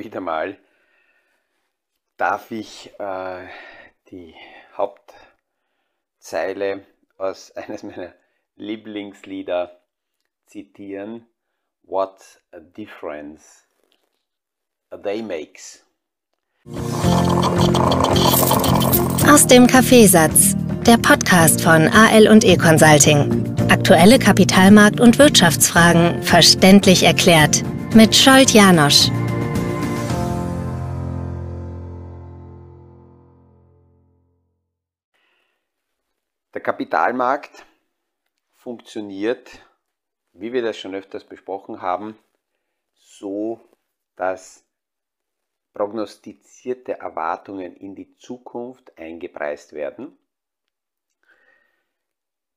wieder mal darf ich äh, die Hauptzeile aus eines meiner Lieblingslieder zitieren. What a difference a day makes. Aus dem Kaffeesatz, der Podcast von AL und E Consulting. Aktuelle Kapitalmarkt- und Wirtschaftsfragen verständlich erklärt mit Scholt Janosch. Der Kapitalmarkt funktioniert, wie wir das schon öfters besprochen haben, so, dass prognostizierte Erwartungen in die Zukunft eingepreist werden.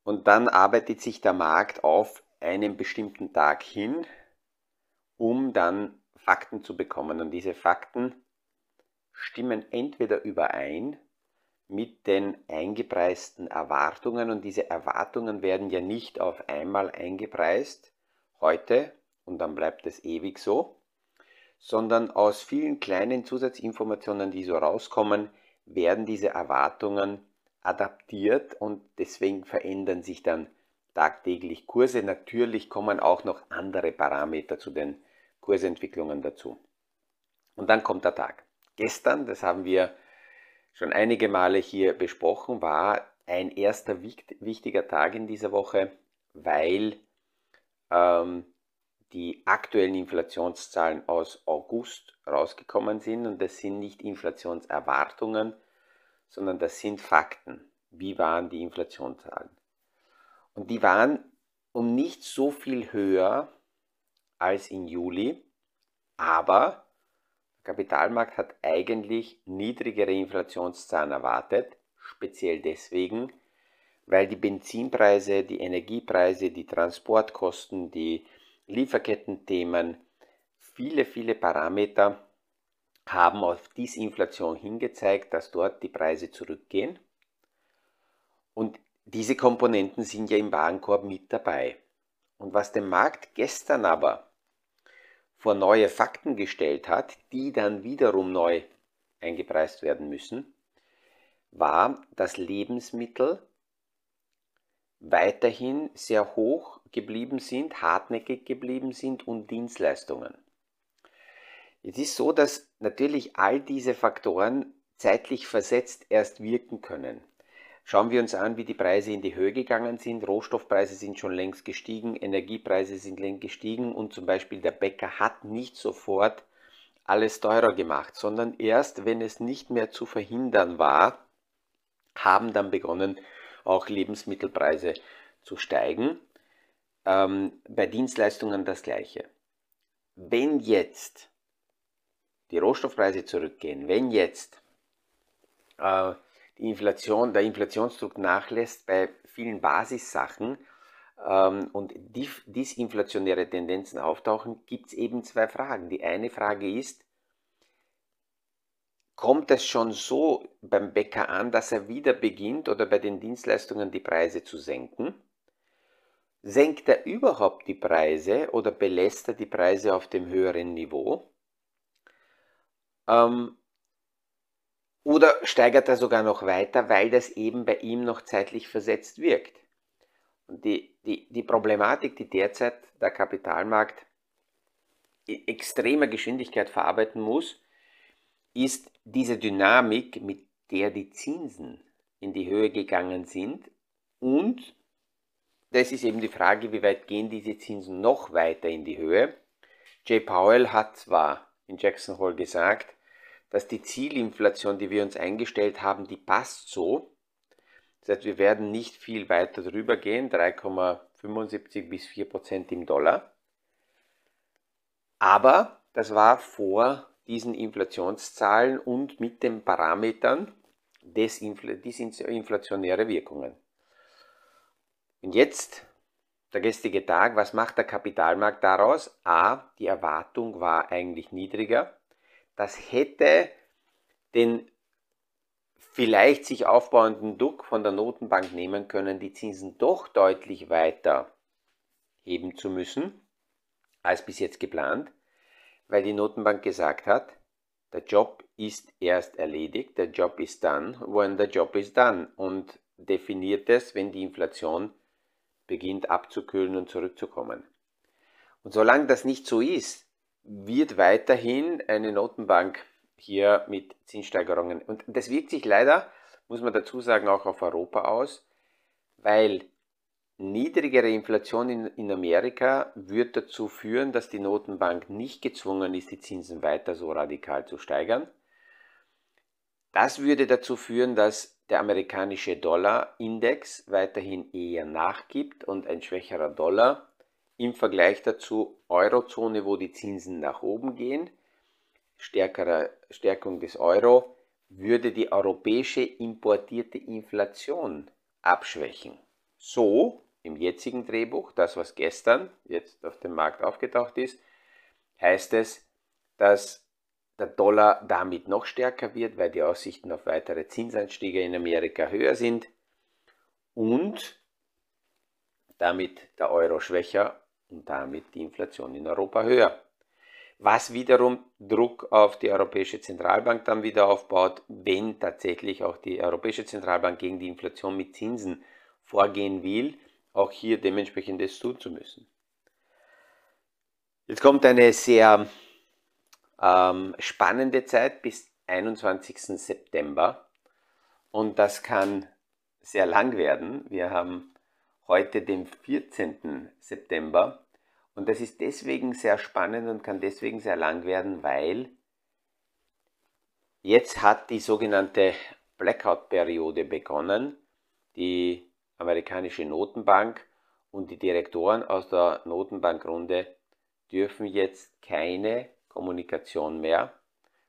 Und dann arbeitet sich der Markt auf einen bestimmten Tag hin, um dann Fakten zu bekommen. Und diese Fakten stimmen entweder überein mit den eingepreisten Erwartungen und diese Erwartungen werden ja nicht auf einmal eingepreist, heute und dann bleibt es ewig so, sondern aus vielen kleinen Zusatzinformationen, die so rauskommen, werden diese Erwartungen adaptiert und deswegen verändern sich dann tagtäglich Kurse. Natürlich kommen auch noch andere Parameter zu den Kursentwicklungen dazu. Und dann kommt der Tag. Gestern, das haben wir schon einige Male hier besprochen, war ein erster wichtiger Tag in dieser Woche, weil ähm, die aktuellen Inflationszahlen aus August rausgekommen sind und das sind nicht Inflationserwartungen, sondern das sind Fakten. Wie waren die Inflationszahlen? Und die waren um nicht so viel höher als im Juli, aber Kapitalmarkt hat eigentlich niedrigere Inflationszahlen erwartet, speziell deswegen, weil die Benzinpreise, die Energiepreise, die Transportkosten, die Lieferkettenthemen, viele, viele Parameter haben auf Disinflation hingezeigt, dass dort die Preise zurückgehen. Und diese Komponenten sind ja im Warenkorb mit dabei. Und was den Markt gestern aber vor neue Fakten gestellt hat, die dann wiederum neu eingepreist werden müssen, war, dass Lebensmittel weiterhin sehr hoch geblieben sind, hartnäckig geblieben sind und Dienstleistungen. Es ist so, dass natürlich all diese Faktoren zeitlich versetzt erst wirken können. Schauen wir uns an, wie die Preise in die Höhe gegangen sind. Rohstoffpreise sind schon längst gestiegen, Energiepreise sind längst gestiegen und zum Beispiel der Bäcker hat nicht sofort alles teurer gemacht, sondern erst wenn es nicht mehr zu verhindern war, haben dann begonnen, auch Lebensmittelpreise zu steigen. Ähm, bei Dienstleistungen das gleiche. Wenn jetzt die Rohstoffpreise zurückgehen, wenn jetzt äh, die Inflation, der Inflationsdruck nachlässt bei vielen Basissachen ähm, und disinflationäre Tendenzen auftauchen, gibt es eben zwei Fragen. Die eine Frage ist, kommt es schon so beim Bäcker an, dass er wieder beginnt oder bei den Dienstleistungen die Preise zu senken? Senkt er überhaupt die Preise oder belässt er die Preise auf dem höheren Niveau? Ähm, oder steigert er sogar noch weiter, weil das eben bei ihm noch zeitlich versetzt wirkt. Und die, die, die Problematik, die derzeit der Kapitalmarkt in extremer Geschwindigkeit verarbeiten muss, ist diese Dynamik, mit der die Zinsen in die Höhe gegangen sind. Und das ist eben die Frage, wie weit gehen diese Zinsen noch weiter in die Höhe. Jay Powell hat zwar in Jackson Hole gesagt, dass die Zielinflation, die wir uns eingestellt haben, die passt so. Das heißt, wir werden nicht viel weiter drüber gehen, 3,75 bis 4 Prozent im Dollar. Aber das war vor diesen Inflationszahlen und mit den Parametern des inflationäre Wirkungen. Und jetzt der gestrige Tag, was macht der Kapitalmarkt daraus? A, die Erwartung war eigentlich niedriger das hätte den vielleicht sich aufbauenden Druck von der Notenbank nehmen können, die Zinsen doch deutlich weiter heben zu müssen als bis jetzt geplant. weil die Notenbank gesagt hat, der Job ist erst erledigt, der Job ist done, when the job is done und definiert es, wenn die Inflation beginnt abzukühlen und zurückzukommen. Und solange das nicht so ist, wird weiterhin eine Notenbank hier mit Zinssteigerungen, und das wirkt sich leider, muss man dazu sagen, auch auf Europa aus, weil niedrigere Inflation in, in Amerika wird dazu führen, dass die Notenbank nicht gezwungen ist, die Zinsen weiter so radikal zu steigern. Das würde dazu führen, dass der amerikanische Dollarindex weiterhin eher nachgibt und ein schwächerer Dollar im Vergleich dazu Eurozone, wo die Zinsen nach oben gehen, stärkere Stärkung des Euro, würde die europäische importierte Inflation abschwächen. So im jetzigen Drehbuch, das was gestern jetzt auf dem Markt aufgetaucht ist, heißt es, dass der Dollar damit noch stärker wird, weil die Aussichten auf weitere Zinsanstiege in Amerika höher sind und damit der Euro schwächer und damit die Inflation in Europa höher. Was wiederum Druck auf die Europäische Zentralbank dann wieder aufbaut, wenn tatsächlich auch die Europäische Zentralbank gegen die Inflation mit Zinsen vorgehen will, auch hier dementsprechend das tun zu müssen. Jetzt kommt eine sehr ähm, spannende Zeit bis 21. September und das kann sehr lang werden. Wir haben heute den 14. September und das ist deswegen sehr spannend und kann deswegen sehr lang werden, weil jetzt hat die sogenannte Blackout-Periode begonnen. Die amerikanische Notenbank und die Direktoren aus der Notenbankrunde dürfen jetzt keine Kommunikation mehr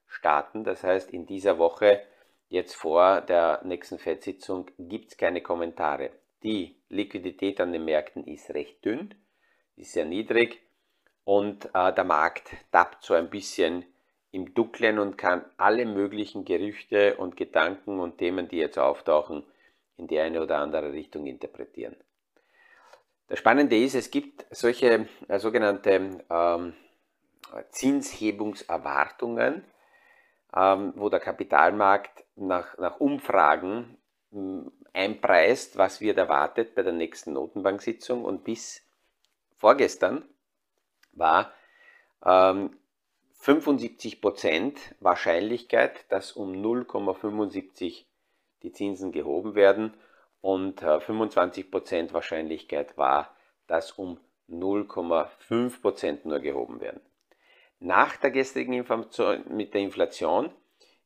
starten. Das heißt, in dieser Woche, jetzt vor der nächsten FED-Sitzung, gibt es keine Kommentare. Die Liquidität an den Märkten ist recht dünn, ist sehr niedrig und äh, der Markt tappt so ein bisschen im Dunklen und kann alle möglichen Gerüchte und Gedanken und Themen, die jetzt auftauchen, in die eine oder andere Richtung interpretieren. Das Spannende ist, es gibt solche äh, sogenannte ähm, Zinshebungserwartungen, ähm, wo der Kapitalmarkt nach, nach Umfragen ähm, einpreist, was wird erwartet bei der nächsten Notenbanksitzung. Und bis vorgestern war ähm, 75% Wahrscheinlichkeit, dass um 0,75 die Zinsen gehoben werden und 25% äh, Wahrscheinlichkeit war, dass um 0,5% nur gehoben werden. Nach der gestrigen Information mit der Inflation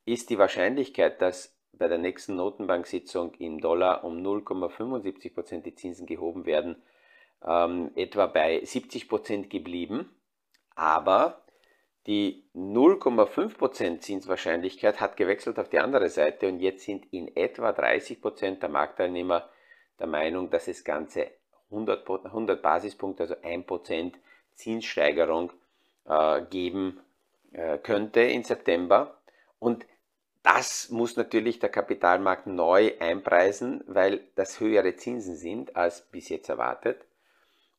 ist die Wahrscheinlichkeit, dass bei der nächsten Notenbanksitzung im Dollar um 0,75% die Zinsen gehoben werden, ähm, etwa bei 70% geblieben. Aber die 0,5% Zinswahrscheinlichkeit hat gewechselt auf die andere Seite und jetzt sind in etwa 30% der Marktteilnehmer der Meinung, dass das Ganze 100, 100 Basispunkte, also 1% Zinssteigerung äh, geben äh, könnte in September. Und das muss natürlich der Kapitalmarkt neu einpreisen, weil das höhere Zinsen sind als bis jetzt erwartet.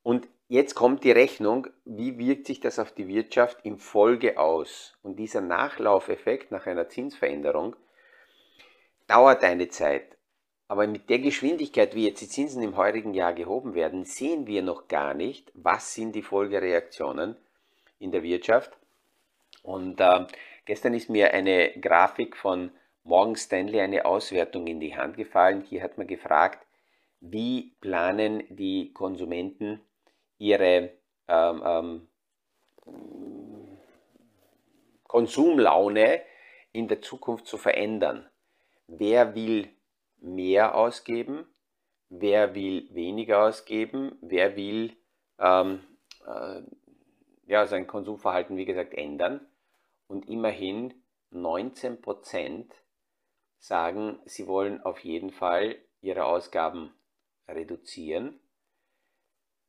Und Jetzt kommt die Rechnung, wie wirkt sich das auf die Wirtschaft in Folge aus? Und dieser Nachlaufeffekt nach einer Zinsveränderung dauert eine Zeit. Aber mit der Geschwindigkeit, wie jetzt die Zinsen im heurigen Jahr gehoben werden, sehen wir noch gar nicht, was sind die Folgereaktionen in der Wirtschaft. Und äh, gestern ist mir eine Grafik von Morgan Stanley, eine Auswertung in die Hand gefallen. Hier hat man gefragt, wie planen die Konsumenten ihre ähm, ähm, Konsumlaune in der Zukunft zu verändern. Wer will mehr ausgeben? Wer will weniger ausgeben? Wer will ähm, äh, ja, sein Konsumverhalten, wie gesagt, ändern? Und immerhin 19% sagen, sie wollen auf jeden Fall ihre Ausgaben reduzieren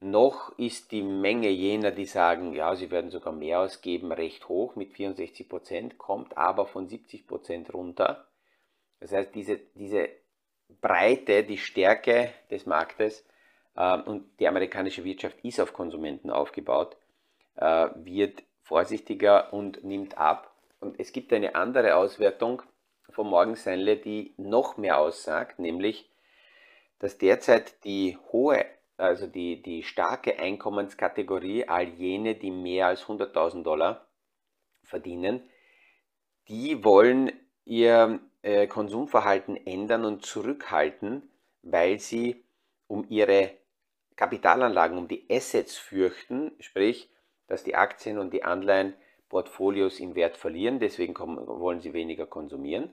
noch ist die Menge jener, die sagen, ja, sie werden sogar mehr ausgeben, recht hoch mit 64 Prozent, kommt aber von 70 Prozent runter. Das heißt, diese, diese Breite, die Stärke des Marktes äh, und die amerikanische Wirtschaft ist auf Konsumenten aufgebaut, äh, wird vorsichtiger und nimmt ab. Und es gibt eine andere Auswertung von Morgan Stanley, die noch mehr aussagt, nämlich, dass derzeit die hohe, also die, die starke Einkommenskategorie, all jene, die mehr als 100.000 Dollar verdienen, die wollen ihr äh, Konsumverhalten ändern und zurückhalten, weil sie um ihre Kapitalanlagen, um die Assets fürchten, sprich, dass die Aktien und die Anleihenportfolios im Wert verlieren, deswegen kommen, wollen sie weniger konsumieren.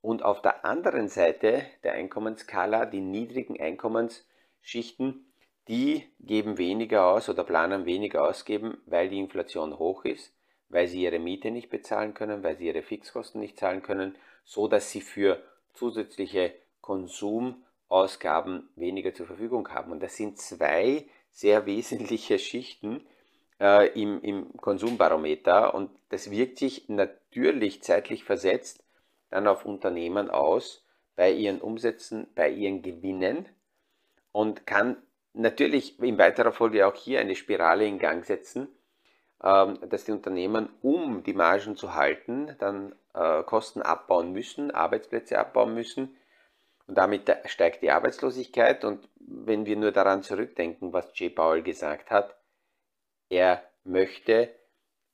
Und auf der anderen Seite der Einkommensskala, die niedrigen Einkommensschichten, die geben weniger aus oder planen weniger ausgeben, weil die Inflation hoch ist, weil sie ihre Miete nicht bezahlen können, weil sie ihre Fixkosten nicht zahlen können, so dass sie für zusätzliche Konsumausgaben weniger zur Verfügung haben. Und das sind zwei sehr wesentliche Schichten äh, im, im Konsumbarometer und das wirkt sich natürlich zeitlich versetzt dann auf Unternehmen aus, bei ihren Umsätzen, bei ihren Gewinnen und kann natürlich in weiterer Folge auch hier eine Spirale in Gang setzen, ähm, dass die Unternehmen, um die Margen zu halten, dann äh, Kosten abbauen müssen, Arbeitsplätze abbauen müssen und damit steigt die Arbeitslosigkeit und wenn wir nur daran zurückdenken, was J. Powell gesagt hat, er möchte,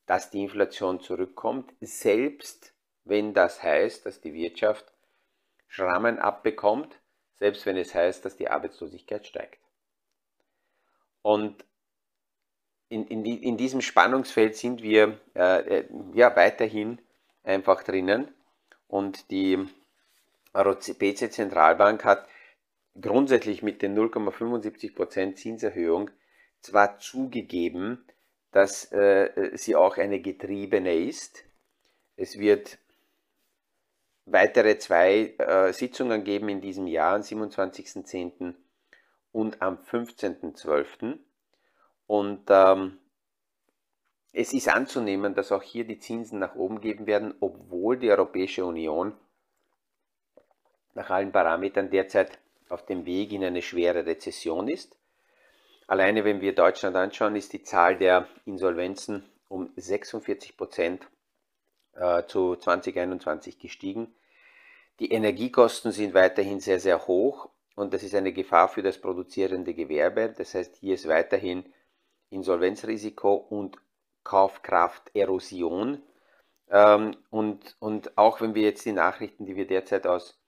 dass die Inflation zurückkommt, selbst wenn das heißt, dass die Wirtschaft Schrammen abbekommt, selbst wenn es heißt, dass die Arbeitslosigkeit steigt. Und in, in, in diesem Spannungsfeld sind wir äh, äh ja weiterhin einfach drinnen. Und die Europäische Zentralbank hat grundsätzlich mit den 0,75% Zinserhöhung zwar zugegeben, dass äh, sie auch eine getriebene ist. Es wird weitere zwei äh, Sitzungen geben in diesem Jahr, am 27.10. und am 15.12. Und ähm, es ist anzunehmen, dass auch hier die Zinsen nach oben geben werden, obwohl die Europäische Union nach allen Parametern derzeit auf dem Weg in eine schwere Rezession ist. Alleine wenn wir Deutschland anschauen, ist die Zahl der Insolvenzen um 46 Prozent äh, zu 2021 gestiegen. Die Energiekosten sind weiterhin sehr, sehr hoch und das ist eine Gefahr für das produzierende Gewerbe. Das heißt, hier ist weiterhin Insolvenzrisiko und Kaufkrafterosion. Ähm, und, und auch wenn wir jetzt die Nachrichten, die wir derzeit aus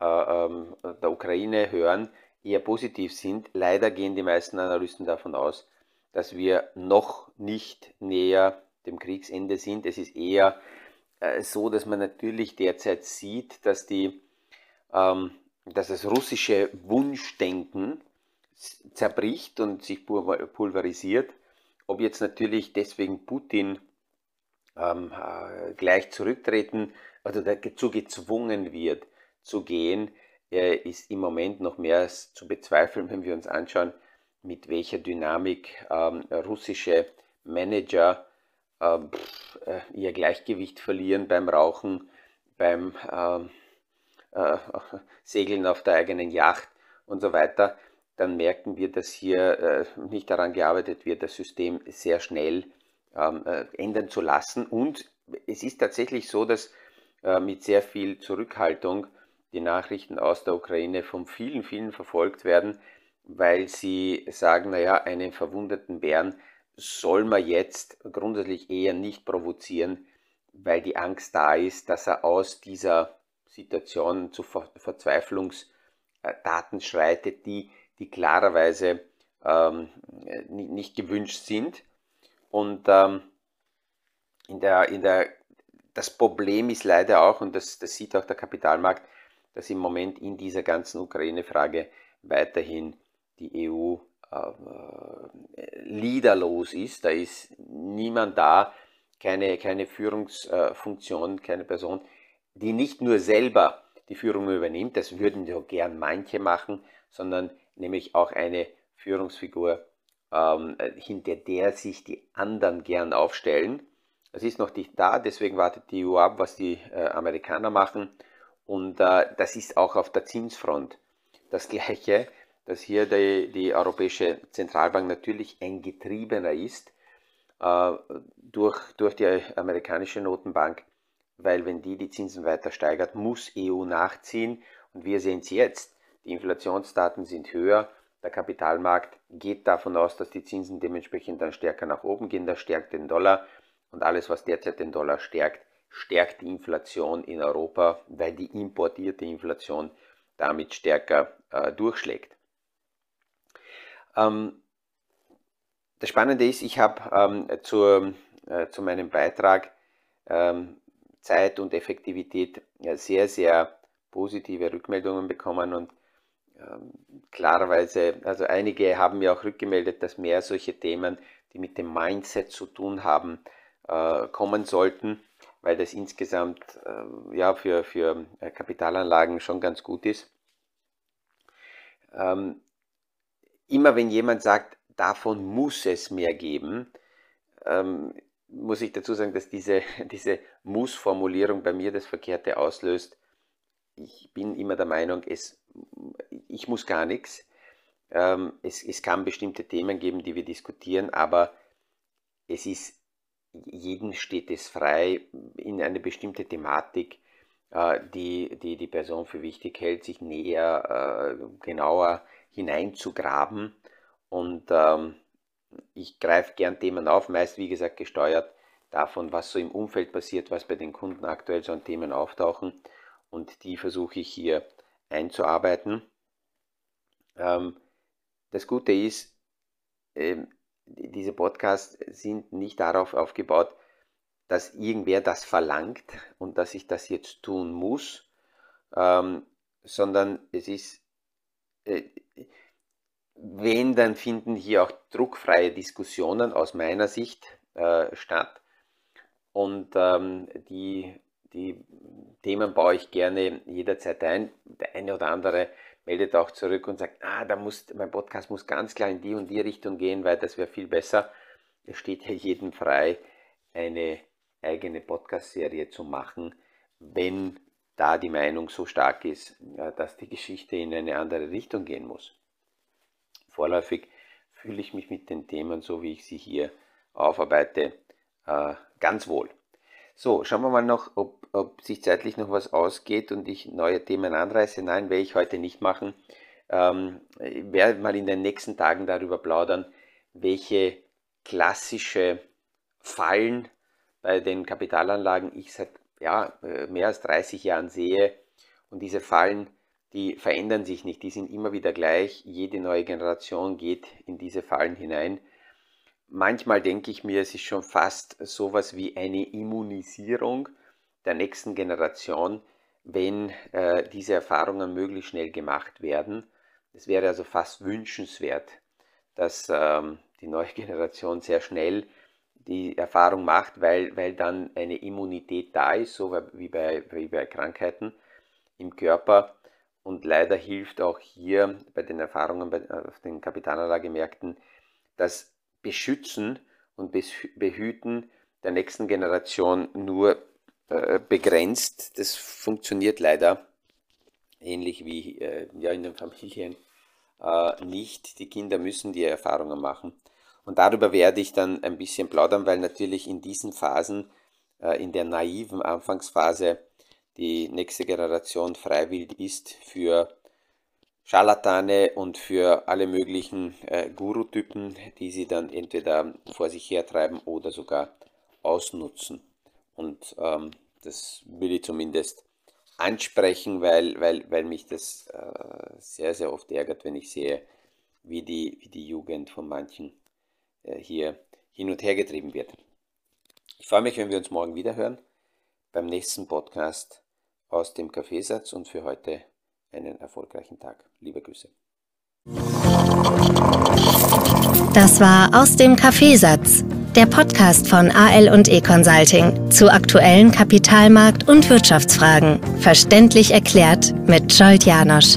äh, ähm, der Ukraine hören, eher positiv sind, leider gehen die meisten Analysten davon aus, dass wir noch nicht näher dem Kriegsende sind. Es ist eher so, dass man natürlich derzeit sieht, dass, die, ähm, dass das russische Wunschdenken zerbricht und sich pulverisiert. Ob jetzt natürlich deswegen Putin ähm, äh, gleich zurücktreten oder dazu gezwungen wird zu gehen, äh, ist im Moment noch mehr zu bezweifeln, wenn wir uns anschauen, mit welcher Dynamik ähm, russische Manager äh, ihr Gleichgewicht verlieren beim Rauchen, beim ähm, äh, Segeln auf der eigenen Yacht und so weiter, dann merken wir, dass hier äh, nicht daran gearbeitet wird, das System sehr schnell ähm, äh, ändern zu lassen. Und es ist tatsächlich so, dass äh, mit sehr viel Zurückhaltung die Nachrichten aus der Ukraine von vielen, vielen verfolgt werden, weil sie sagen, naja, einen verwundeten Bären soll man jetzt grundsätzlich eher nicht provozieren, weil die Angst da ist, dass er aus dieser Situation zu Ver Verzweiflungstaten schreitet, die, die klarerweise ähm, nicht gewünscht sind. Und ähm, in der, in der, das Problem ist leider auch, und das, das sieht auch der Kapitalmarkt, dass im Moment in dieser ganzen Ukraine-Frage weiterhin die EU liederlos ist. Da ist niemand da, keine, keine Führungsfunktion, keine Person, die nicht nur selber die Führung übernimmt, das würden ja gern manche machen, sondern nämlich auch eine Führungsfigur, ähm, hinter der sich die anderen gern aufstellen. Das ist noch nicht da, deswegen wartet die EU ab, was die äh, Amerikaner machen. Und äh, das ist auch auf der Zinsfront das Gleiche dass hier die, die Europäische Zentralbank natürlich ein Getriebener ist. äh, durch, durch die amerikanische Notenbank, weil wenn die die Zinsen weiter steigert, muss EU nachziehen und wir sehen es jetzt. Die Inflationsdaten sind höher, der Kapitalmarkt geht davon aus, dass die Zinsen dementsprechend dann stärker nach oben gehen, das stärkt den Dollar und alles, was derzeit den Dollar stärkt, stärkt die Inflation in Europa, weil die importierte Inflation damit stärker äh, durchschlägt. Ähm, das Spannende ist, ich habe ähm, zu, äh, zu meinem Beitrag ähm, Zeit und Effektivität ja, sehr, sehr positive Rückmeldungen bekommen und ähm, klarerweise, also einige haben mir auch rückgemeldet, dass mehr solche Themen, die mit dem Mindset zu tun haben, äh, kommen sollten, weil das insgesamt äh, ja, für, für äh, Kapitalanlagen schon ganz gut ist. Ähm, immer wenn jemand sagt, davon muss es mehr geben, ähm, muss ich dazu sagen, dass diese, diese Muss-Formulierung bei mir das Verkehrte auslöst. Ich bin immer der Meinung, es, ich muss gar nichts. Ähm, es, es kann bestimmte Themen geben, die wir diskutieren, aber es ist, jedem steht es frei, in eine bestimmte Thematik, äh, die, die die Person für wichtig hält, sich näher, äh, genauer hineinzugraben und ähm, ich greife gern Themen auf, meist wie gesagt gesteuert davon, was so im Umfeld passiert, was bei den Kunden aktuell so an Themen auftauchen und die versuche ich hier einzuarbeiten. Ähm, das Gute ist, ähm, diese Podcasts sind nicht darauf aufgebaut, dass irgendwer das verlangt und dass ich das jetzt tun muss, ähm, sondern es ist, wenn, dann finden hier auch druckfreie Diskussionen aus meiner Sicht äh, statt. Und ähm, die, die Themen baue ich gerne jederzeit ein. Der eine oder andere meldet auch zurück und sagt, ah, da muss, mein Podcast muss ganz klar in die und die Richtung gehen, weil das wäre viel besser. Es steht ja jedem frei, eine eigene Podcast-Serie zu machen, wenn da die Meinung so stark ist, äh, dass die Geschichte in eine andere Richtung gehen muss vorläufig fühle ich mich mit den Themen, so wie ich sie hier aufarbeite, äh, ganz wohl. So, schauen wir mal noch, ob, ob, sich zeitlich noch was ausgeht und ich neue Themen anreiße. Nein, werde ich heute nicht machen. Ähm, ich werde mal in den nächsten Tagen darüber plaudern, welche klassische Fallen bei den Kapitalanlagen ich seit ja, äh, mehr als 30 Jahren sehe. Und diese Fallen die verändern sich nicht, die sind immer wieder gleich. Jede neue Generation geht in diese Fallen hinein. Manchmal denke ich mir, es ist schon fast sowas wie eine Immunisierung der nächsten Generation, wenn äh, diese Erfahrungen möglichst schnell gemacht werden. Es wäre also fast wünschenswert, dass ähm, die neue Generation sehr schnell die Erfahrung macht, weil, weil dann eine Immunität da ist, so wie bei, wie bei Krankheiten im Körper und leider hilft auch hier bei den Erfahrungen bei, auf den Kapitalanlagemärkten das Beschützen und Behüten der nächsten Generation nur äh, begrenzt. Das funktioniert leider ähnlich wie äh, ja, in den Familien äh, nicht. Die Kinder müssen die Erfahrungen machen. Und darüber werde ich dann ein bisschen plaudern, weil natürlich in diesen Phasen, äh, in der naiven Anfangsphase, die nächste Generation freiwillig ist für Scharlatane und für alle möglichen äh, Guru-Typen, die sie dann entweder vor sich hertreiben oder sogar ausnutzen. Und ähm, das will ich zumindest ansprechen, weil, weil, weil mich das äh, sehr, sehr oft ärgert, wenn ich sehe, wie die, wie die Jugend von manchen hier hin und her getrieben wird. Ich freue mich, wenn wir uns morgen wieder hören beim nächsten Podcast aus dem Kaffeesatz und für heute einen erfolgreichen Tag. Liebe Grüße. Das war aus dem Kaffeesatz, der Podcast von AL und E Consulting zu aktuellen Kapitalmarkt- und Wirtschaftsfragen, verständlich erklärt mit Scholt Janosch.